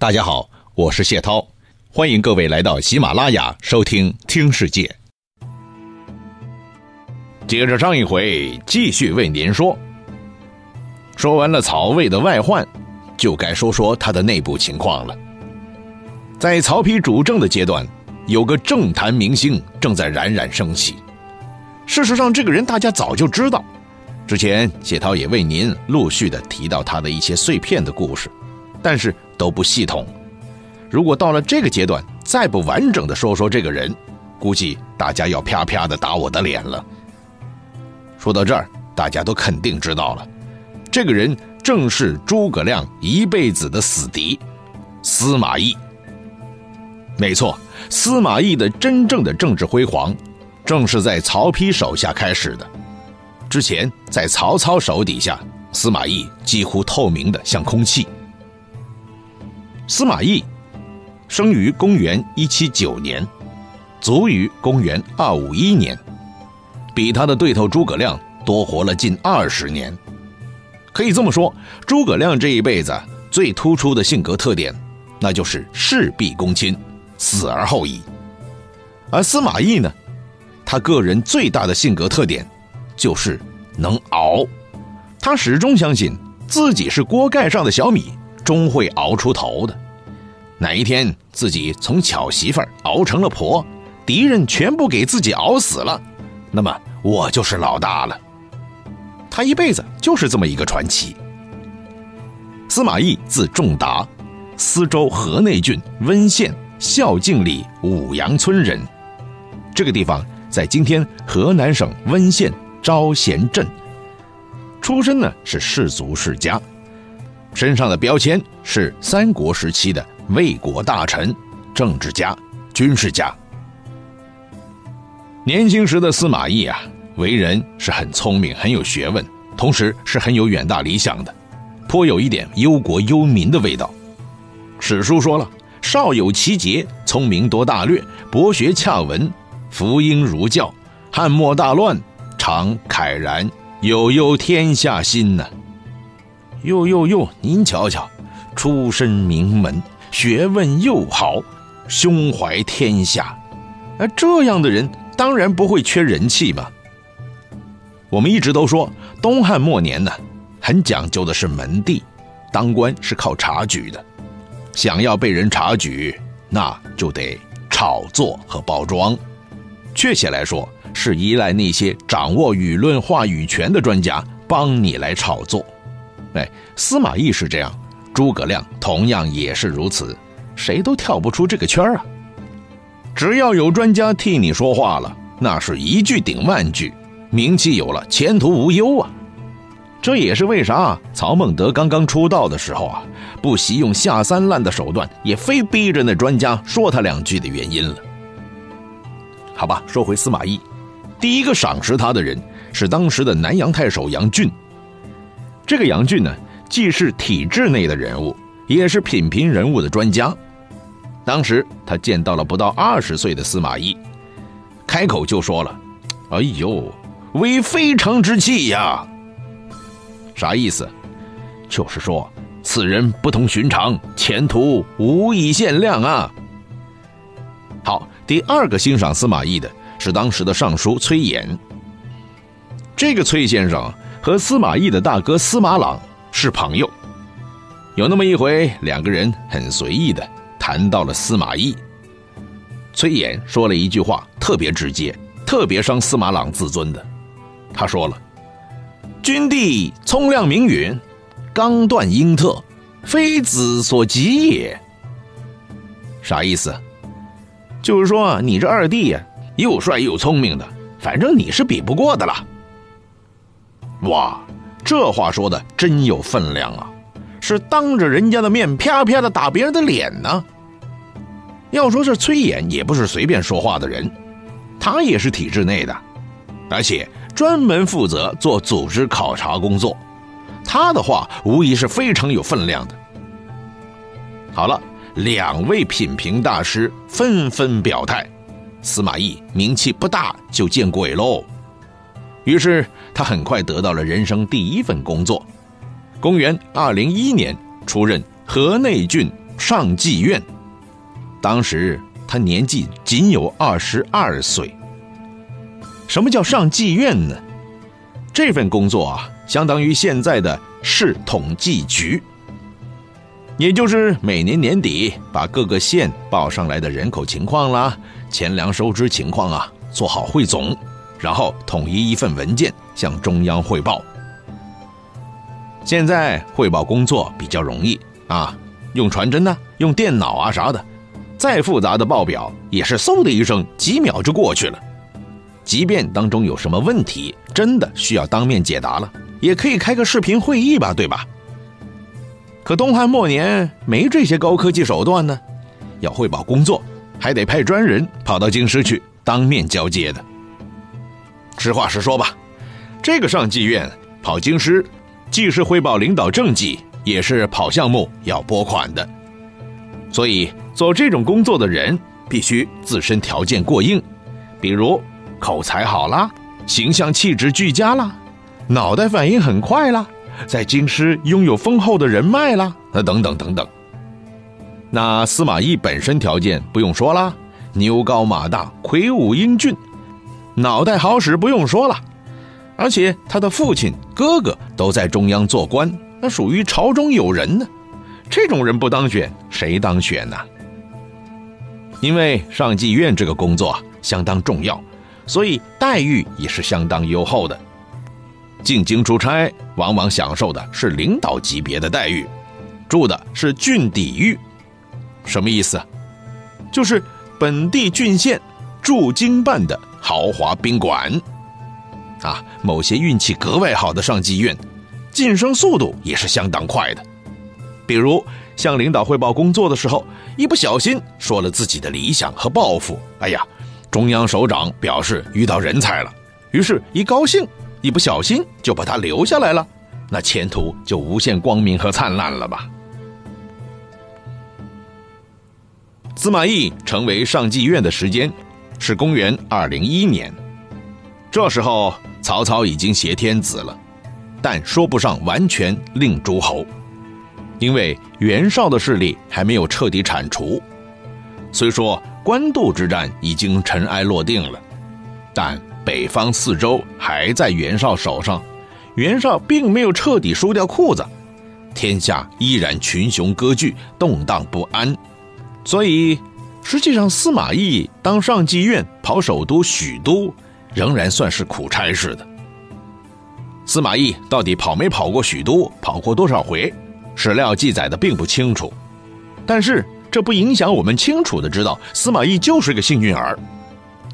大家好，我是谢涛，欢迎各位来到喜马拉雅收听《听世界》。接着上一回，继续为您说。说完了曹魏的外患，就该说说他的内部情况了。在曹丕主政的阶段，有个政坛明星正在冉冉升起。事实上，这个人大家早就知道，之前谢涛也为您陆续的提到他的一些碎片的故事，但是都不系统。如果到了这个阶段再不完整的说说这个人，估计大家要啪啪的打我的脸了。说到这儿，大家都肯定知道了。这个人正是诸葛亮一辈子的死敌，司马懿。没错，司马懿的真正的政治辉煌，正是在曹丕手下开始的。之前在曹操手底下，司马懿几乎透明的像空气。司马懿生于公元一七九年，卒于公元二五一年，比他的对头诸葛亮多活了近二十年。可以这么说，诸葛亮这一辈子最突出的性格特点，那就是事必躬亲，死而后已。而司马懿呢，他个人最大的性格特点，就是能熬。他始终相信自己是锅盖上的小米，终会熬出头的。哪一天自己从巧媳妇熬成了婆，敌人全部给自己熬死了，那么我就是老大了。他一辈子就是这么一个传奇。司马懿字仲达，司州河内郡温县孝敬里五阳村人。这个地方在今天河南省温县招贤镇。出身呢是士族世家，身上的标签是三国时期的魏国大臣、政治家、军事家。年轻时的司马懿啊。为人是很聪明、很有学问，同时是很有远大理想的，颇有一点忧国忧民的味道。史书说了：“少有奇节，聪明多大略，博学洽文，福音儒教。汉末大乱，常慨然，有忧天下心呢。”哟哟哟，您瞧瞧，出身名门，学问又好，胸怀天下，而这样的人当然不会缺人气嘛。我们一直都说，东汉末年呢，很讲究的是门第，当官是靠察举的，想要被人察举，那就得炒作和包装。确切来说，是依赖那些掌握舆论话语权的专家帮你来炒作。哎，司马懿是这样，诸葛亮同样也是如此，谁都跳不出这个圈啊。只要有专家替你说话了，那是一句顶万句。名气有了，前途无忧啊！这也是为啥曹孟德刚刚出道的时候啊，不惜用下三滥的手段，也非逼着那专家说他两句的原因了。好吧，说回司马懿，第一个赏识他的人是当时的南阳太守杨俊。这个杨俊呢，既是体制内的人物，也是品评人物的专家。当时他见到了不到二十岁的司马懿，开口就说了：“哎呦！”为非常之气呀，啥意思？就是说此人不同寻常，前途无以限量啊。好，第二个欣赏司马懿的是当时的尚书崔琰。这个崔先生和司马懿的大哥司马朗是朋友，有那么一回，两个人很随意的谈到了司马懿。崔琰说了一句话，特别直接，特别伤司马朗自尊的。他说了：“君帝聪亮明允，刚断英特，非子所及也。”啥意思？就是说你这二弟呀，又帅又聪明的，反正你是比不过的了。哇，这话说的真有分量啊！是当着人家的面啪啪的打别人的脸呢。要说这崔琰也不是随便说话的人，他也是体制内的，而且。专门负责做组织考察工作，他的话无疑是非常有分量的。好了，两位品评大师纷纷表态，司马懿名气不大就见鬼喽。于是他很快得到了人生第一份工作，公元二零一年出任河内郡上妓院。当时他年纪仅有二十二岁。什么叫上妓院呢？这份工作啊，相当于现在的市统计局，也就是每年年底把各个县报上来的人口情况啦、钱粮收支情况啊做好汇总，然后统一一份文件向中央汇报。现在汇报工作比较容易啊，用传真呢，用电脑啊啥的，再复杂的报表也是嗖的一声，几秒就过去了。即便当中有什么问题，真的需要当面解答了，也可以开个视频会议吧，对吧？可东汉末年没这些高科技手段呢，要汇报工作，还得派专人跑到京师去当面交接的。实话实说吧，这个上妓院跑京师，既是汇报领导政绩，也是跑项目要拨款的，所以做这种工作的人必须自身条件过硬，比如。口才好啦，形象气质俱佳啦，脑袋反应很快啦，在京师拥有丰厚的人脉啦，啊等等等等。那司马懿本身条件不用说啦，牛高马大，魁梧英俊，脑袋好使不用说了，而且他的父亲、哥哥都在中央做官，那属于朝中有人呢。这种人不当选，谁当选呢？因为上妓院这个工作相当重要。所以待遇也是相当优厚的，进京出差往往享受的是领导级别的待遇，住的是郡邸寓，什么意思？就是本地郡县驻京办的豪华宾馆。啊，某些运气格外好的上妓院，晋升速度也是相当快的。比如向领导汇报工作的时候，一不小心说了自己的理想和抱负，哎呀！中央首长表示遇到人才了，于是，一高兴，一不小心就把他留下来了，那前途就无限光明和灿烂了吧？司马懿成为上妓院的时间是公元二零一年，这时候曹操已经挟天子了，但说不上完全令诸侯，因为袁绍的势力还没有彻底铲除，虽说。官渡之战已经尘埃落定了，但北方四周还在袁绍手上，袁绍并没有彻底输掉裤子，天下依然群雄割据，动荡不安。所以，实际上司马懿当上妓院跑首都许都，仍然算是苦差事的。司马懿到底跑没跑过许都，跑过多少回，史料记载的并不清楚，但是。这不影响我们清楚的知道，司马懿就是个幸运儿，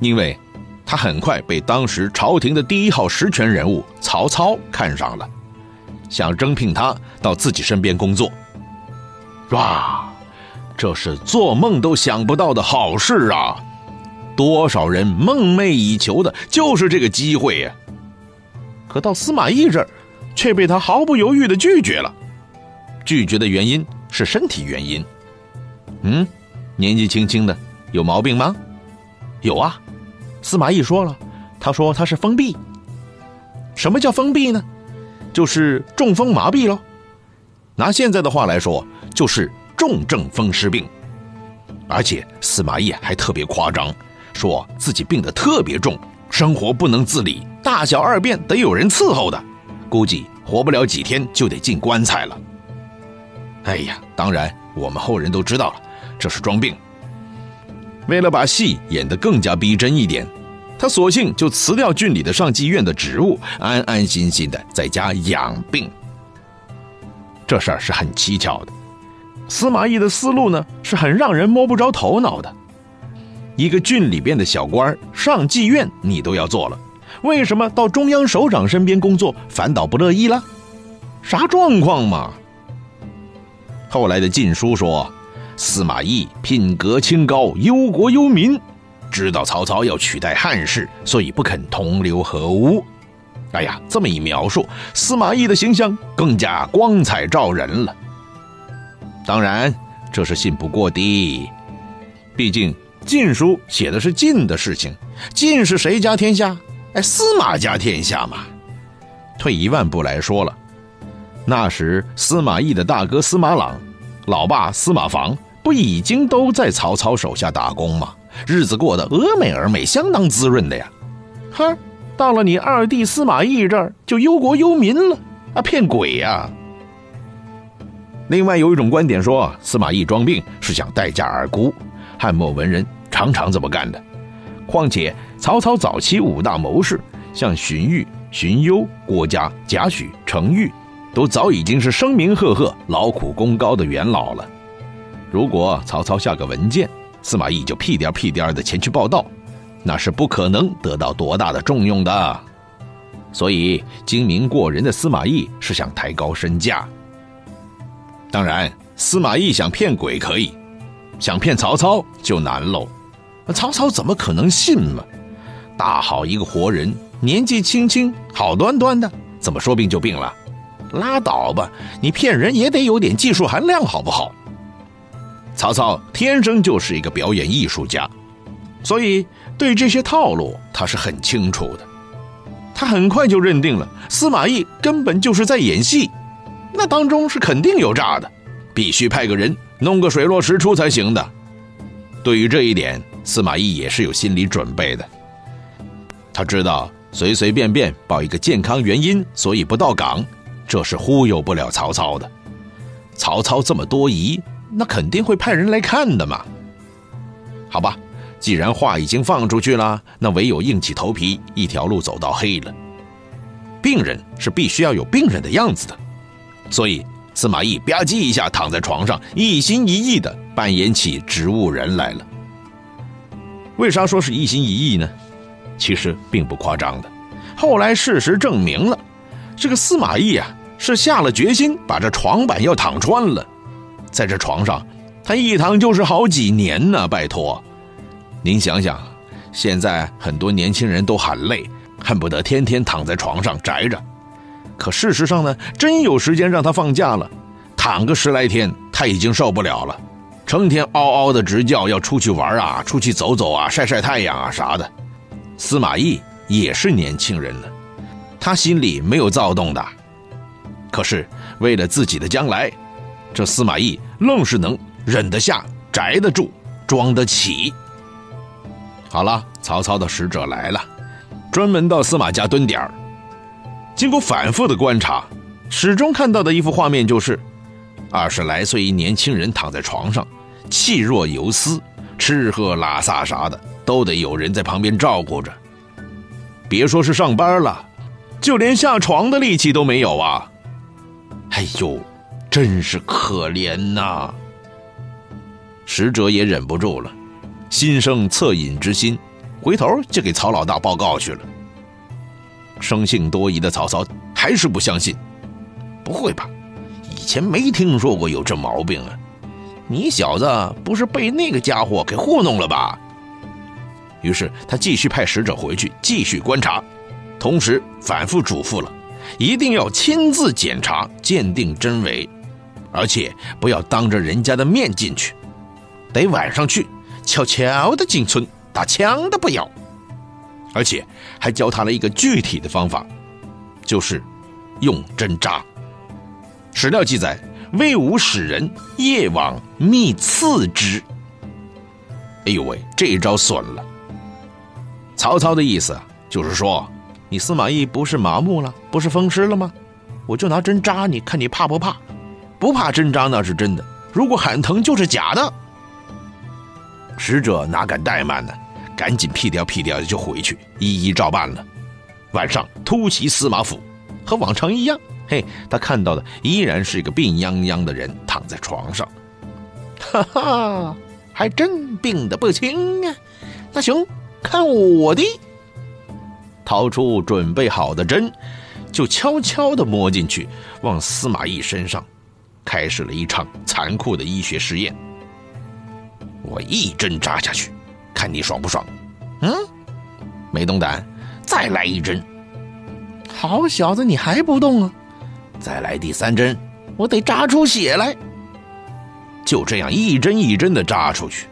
因为，他很快被当时朝廷的第一号实权人物曹操看上了，想征聘他到自己身边工作。哇，这是做梦都想不到的好事啊！多少人梦寐以求的就是这个机会呀！可到司马懿这儿，却被他毫不犹豫的拒绝了。拒绝的原因是身体原因。嗯，年纪轻轻的有毛病吗？有啊，司马懿说了，他说他是封闭。什么叫封闭呢？就是中风麻痹喽。拿现在的话来说，就是重症风湿病。而且司马懿还特别夸张，说自己病得特别重，生活不能自理，大小二便得有人伺候的，估计活不了几天就得进棺材了。哎呀，当然我们后人都知道了。这是装病。为了把戏演得更加逼真一点，他索性就辞掉郡里的上妓院的职务，安安心心的在家养病。这事儿是很蹊跷的。司马懿的思路呢，是很让人摸不着头脑的。一个郡里边的小官上妓院你都要做了，为什么到中央首长身边工作反倒不乐意了？啥状况嘛？后来的晋书说。司马懿品格清高，忧国忧民，知道曹操要取代汉室，所以不肯同流合污。哎呀，这么一描述，司马懿的形象更加光彩照人了。当然，这是信不过的，毕竟《晋书》写的是晋的事情，晋是谁家天下？哎，司马家天下嘛。退一万步来说了，那时司马懿的大哥司马朗。老爸司马防不已经都在曹操手下打工吗？日子过得峨眉峨眉，相当滋润的呀。哈，到了你二弟司马懿这儿就忧国忧民了啊，骗鬼呀！另外有一种观点说，司马懿装病是想待价而沽，汉末文人常常这么干的。况且曹操早期五大谋士，像荀彧、荀攸、郭嘉、贾诩、程昱，都早已经是声名赫赫、劳苦功高的元老了。如果曹操下个文件，司马懿就屁颠屁颠的前去报道，那是不可能得到多大的重用的。所以精明过人的司马懿是想抬高身价。当然，司马懿想骗鬼可以，想骗曹操就难喽。曹操怎么可能信嘛？大好一个活人，年纪轻轻，好端端的，怎么说病就病了？拉倒吧，你骗人也得有点技术含量，好不好？曹操天生就是一个表演艺术家，所以对这些套路他是很清楚的。他很快就认定了司马懿根本就是在演戏，那当中是肯定有诈的，必须派个人弄个水落石出才行的。对于这一点，司马懿也是有心理准备的。他知道随随便便报一个健康原因，所以不到岗，这是忽悠不了曹操的。曹操这么多疑，那肯定会派人来看的嘛。好吧，既然话已经放出去了，那唯有硬起头皮，一条路走到黑了。病人是必须要有病人的样子的，所以司马懿吧唧一下躺在床上，一心一意的扮演起植物人来了。为啥说是一心一意呢？其实并不夸张的。后来事实证明了，这个司马懿啊是下了决心把这床板要躺穿了。在这床上，他一躺就是好几年呢。拜托，您想想，现在很多年轻人都喊累，恨不得天天躺在床上宅着。可事实上呢，真有时间让他放假了，躺个十来天，他已经受不了了。成天嗷嗷的直叫，要出去玩啊，出去走走啊，晒晒太阳啊啥的。司马懿也是年轻人呢，他心里没有躁动的。可是为了自己的将来，这司马懿愣是能忍得下、宅得住、装得起。好了，曹操的使者来了，专门到司马家蹲点儿。经过反复的观察，始终看到的一幅画面就是。二十来岁一年轻人躺在床上，气若游丝，吃喝拉撒啥的都得有人在旁边照顾着。别说是上班了，就连下床的力气都没有啊！哎呦，真是可怜呐！使者也忍不住了，心生恻隐之心，回头就给曹老大报告去了。生性多疑的曹操还是不相信，不会吧？以前没听说过有这毛病啊！你小子不是被那个家伙给糊弄了吧？于是他继续派使者回去继续观察，同时反复嘱咐了，一定要亲自检查鉴定真伪，而且不要当着人家的面进去，得晚上去，悄悄的进村，打枪的不要。而且还教他了一个具体的方法，就是用针扎。史料记载，魏武使人夜往密刺之。哎呦喂，这一招损了！曹操的意思就是说，你司马懿不是麻木了，不是风湿了吗？我就拿针扎你，看你怕不怕？不怕针扎那是真的，如果喊疼就是假的。使者哪敢怠慢呢？赶紧屁颠屁颠的就回去，一一照办了。晚上突袭司马府，和往常一样。嘿，他看到的依然是一个病殃殃的人躺在床上，哈哈，还真病得不轻啊！那行，看我的，掏出准备好的针，就悄悄地摸进去，往司马懿身上开始了一场残酷的医学实验。我一针扎下去，看你爽不爽？嗯，没动胆，再来一针。好小子，你还不动啊？再来第三针，我得扎出血来。就这样一针一针的扎出去。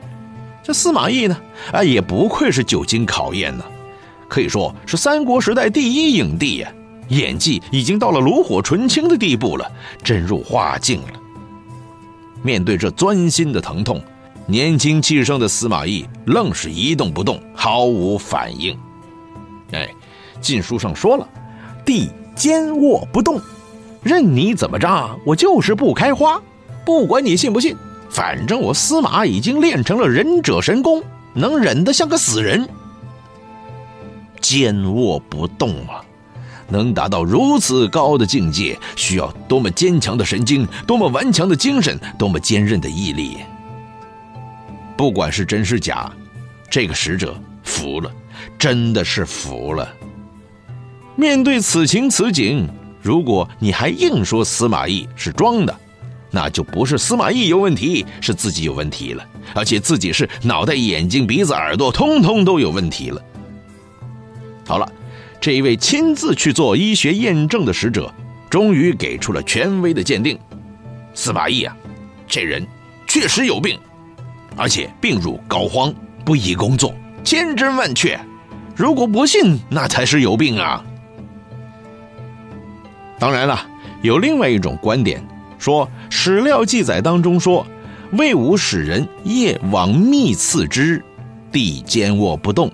这司马懿呢，啊，也不愧是久经考验呢，可以说是三国时代第一影帝呀，演技已经到了炉火纯青的地步了，真入画境了。面对这钻心的疼痛，年轻气盛的司马懿愣是一动不动，毫无反应。哎，禁书上说了，地坚卧不动，任你怎么着，我就是不开花。不管你信不信，反正我司马已经练成了忍者神功，能忍得像个死人。坚卧不动啊！能达到如此高的境界，需要多么坚强的神经，多么顽强的精神，多么坚韧的毅力。不管是真是假，这个使者服了，真的是服了。面对此情此景，如果你还硬说司马懿是装的，那就不是司马懿有问题，是自己有问题了，而且自己是脑袋、眼睛、鼻子、耳朵，通通都有问题了。好了。这一位亲自去做医学验证的使者，终于给出了权威的鉴定：司马懿啊，这人确实有病，而且病入膏肓，不宜工作，千真万确。如果不信，那才是有病啊！当然了，有另外一种观点，说史料记载当中说，魏武使人夜往密刺之，地坚卧不动。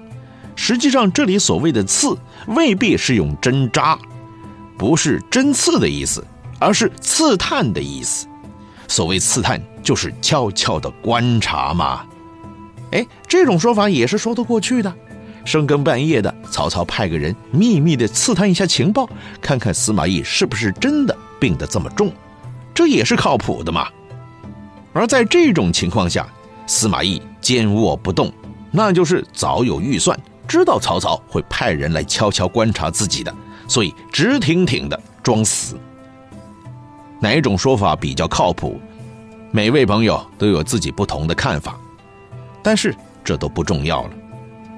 实际上，这里所谓的刺未必是用针扎，不是针刺的意思，而是刺探的意思。所谓刺探，就是悄悄的观察嘛。哎，这种说法也是说得过去的。深更半夜的，曹操派个人秘密的刺探一下情报，看看司马懿是不是真的病得这么重，这也是靠谱的嘛。而在这种情况下，司马懿坚卧不动，那就是早有预算。知道曹操会派人来悄悄观察自己的，所以直挺挺的装死。哪种说法比较靠谱？每位朋友都有自己不同的看法，但是这都不重要了，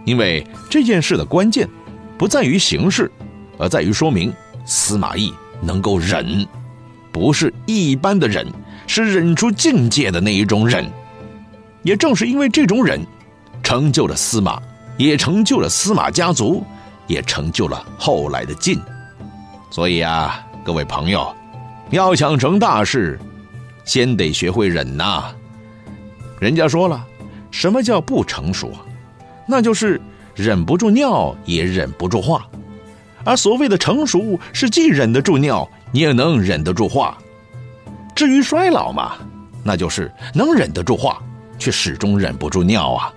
因为这件事的关键不在于形式，而在于说明司马懿能够忍，不是一般的忍，是忍出境界的那一种忍。也正是因为这种忍，成就了司马。也成就了司马家族，也成就了后来的晋。所以啊，各位朋友，要想成大事，先得学会忍呐。人家说了，什么叫不成熟？那就是忍不住尿也忍不住话。而所谓的成熟，是既忍得住尿，也能忍得住话。至于衰老嘛，那就是能忍得住话，却始终忍不住尿啊。